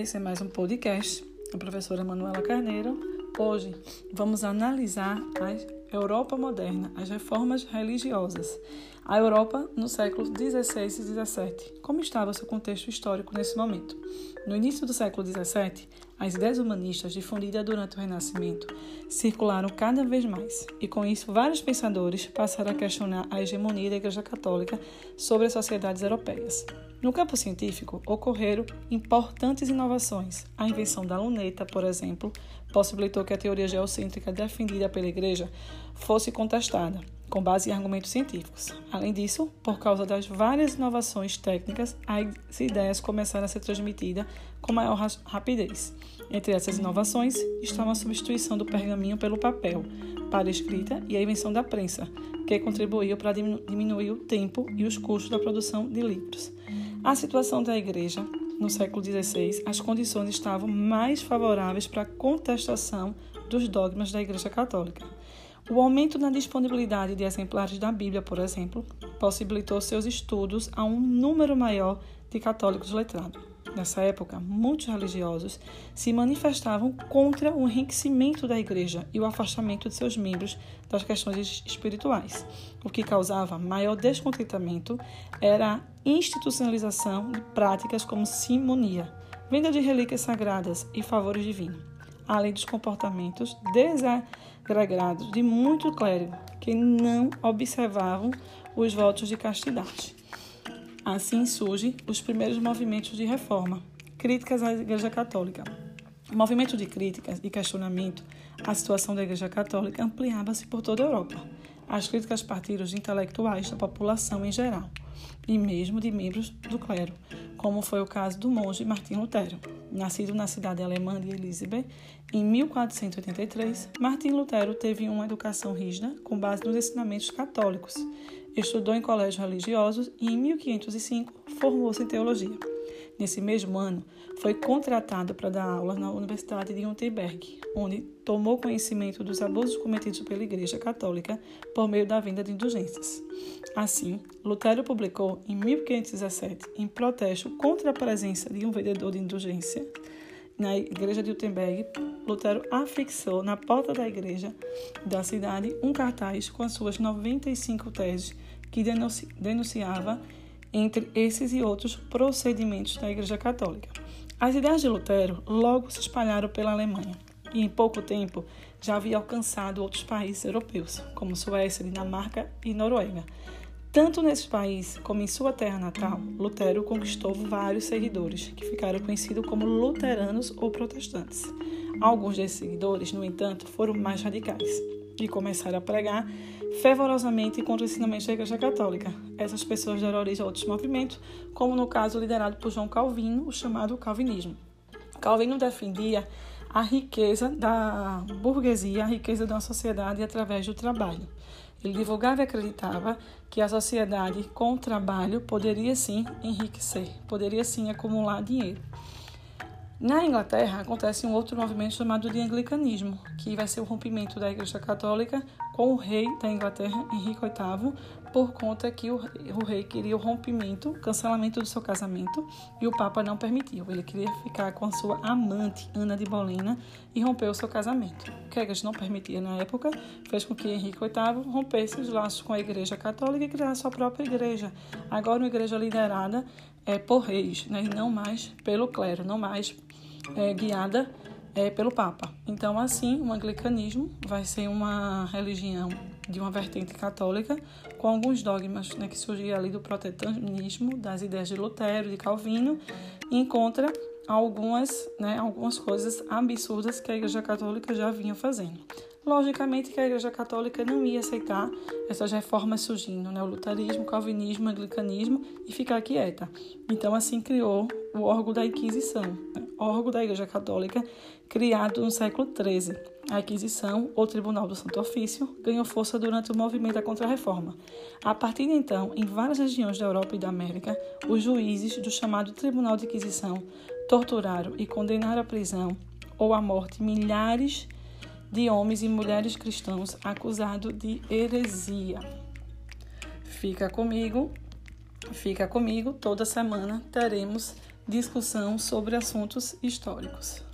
esse é mais um podcast da professora Manuela Carneiro. Hoje vamos analisar a Europa moderna, as reformas religiosas. A Europa no século XVI e XVII. Como estava seu contexto histórico nesse momento? No início do século XVII, as ideias humanistas difundidas durante o Renascimento circularam cada vez mais, e com isso vários pensadores passaram a questionar a hegemonia da Igreja Católica sobre as sociedades europeias. No campo científico, ocorreram importantes inovações. A invenção da luneta, por exemplo, possibilitou que a teoria geocêntrica defendida pela Igreja fosse contestada, com base em argumentos científicos. Além disso, por causa das várias inovações técnicas, as ideias começaram a ser transmitidas com maior rapidez. Entre essas inovações estava a substituição do pergaminho pelo papel para a escrita e a invenção da prensa, que contribuiu para diminuir o tempo e os custos da produção de livros. A situação da igreja no século XVI, as condições estavam mais favoráveis para a contestação dos dogmas da Igreja Católica. O aumento na disponibilidade de exemplares da Bíblia, por exemplo, possibilitou seus estudos a um número maior de católicos letrados. Nessa época, muitos religiosos se manifestavam contra o enriquecimento da igreja e o afastamento de seus membros das questões espirituais. O que causava maior descontentamento era a institucionalização de práticas como simonia, venda de relíquias sagradas e favores divinos, além dos comportamentos desagregados de muito clérigo que não observavam os votos de castidade. Assim surgem os primeiros movimentos de reforma, críticas à Igreja Católica. O movimento de críticas e questionamento à situação da Igreja Católica ampliava-se por toda a Europa. As críticas partiram de intelectuais da população em geral e mesmo de membros do clero, como foi o caso do monge Martim Lutero. Nascido na cidade alemã de Elizabeth, em 1483, Martim Lutero teve uma educação rígida com base nos ensinamentos católicos Estudou em colégios religiosos e, em 1505, formou-se em teologia. Nesse mesmo ano, foi contratado para dar aulas na Universidade de Wittenberg, onde tomou conhecimento dos abusos cometidos pela Igreja Católica por meio da venda de indulgências. Assim, Lutero publicou em 1517, em protesto contra a presença de um vendedor de indulgência na igreja de Wittenberg, Lutero afixou na porta da igreja da cidade um cartaz com as suas 95 teses que denunciava entre esses e outros procedimentos da Igreja Católica. As ideias de Lutero logo se espalharam pela Alemanha e em pouco tempo já havia alcançado outros países europeus, como Suécia, Dinamarca e Noruega. Tanto nesse país como em sua terra natal, Lutero conquistou vários seguidores, que ficaram conhecidos como luteranos ou protestantes. Alguns desses seguidores, no entanto, foram mais radicais e começaram a pregar fervorosamente contra o ensinamento da Igreja Católica. Essas pessoas deram origem a outros movimentos, como no caso liderado por João Calvino, o chamado Calvinismo. Calvino defendia a riqueza da burguesia, a riqueza uma sociedade através do trabalho. Ele divulgava e acreditava que a sociedade com o trabalho poderia sim enriquecer, poderia sim acumular dinheiro. Na Inglaterra acontece um outro movimento chamado de anglicanismo, que vai ser o rompimento da Igreja Católica com o rei da Inglaterra, Henrique VIII, por conta que o, rei queria o rompimento, cancelamento do seu casamento, e o Papa não permitiu. Ele queria ficar com a sua amante, Ana de Bolena, e rompeu o seu casamento. O que a Igreja não permitia na época fez com que Henrique VIII rompesse os laços com a Igreja Católica e criasse sua própria igreja. Agora uma igreja liderada é, por reis, né, e não mais pelo clero, não mais é, guiada é, pelo Papa. Então, assim, o anglicanismo vai ser uma religião de uma vertente católica com alguns dogmas né, que surgiram ali do protestantismo, das ideias de Lutero, de Calvino, e encontra algumas, né, algumas coisas absurdas que a Igreja Católica já vinha fazendo. Logicamente que a Igreja Católica não ia aceitar essas reformas surgindo, né? o lutarismo, o calvinismo, o anglicanismo, e ficar quieta. Então, assim criou o órgão da Inquisição, né? órgão da Igreja Católica, criado no século XIII. A Inquisição, ou Tribunal do Santo Ofício, ganhou força durante o movimento da Contra-Reforma. A partir de então, em várias regiões da Europa e da América, os juízes do chamado Tribunal de Inquisição torturaram e condenaram à prisão ou à morte milhares de homens e mulheres cristãos acusados de heresia. Fica comigo, fica comigo, toda semana teremos discussão sobre assuntos históricos.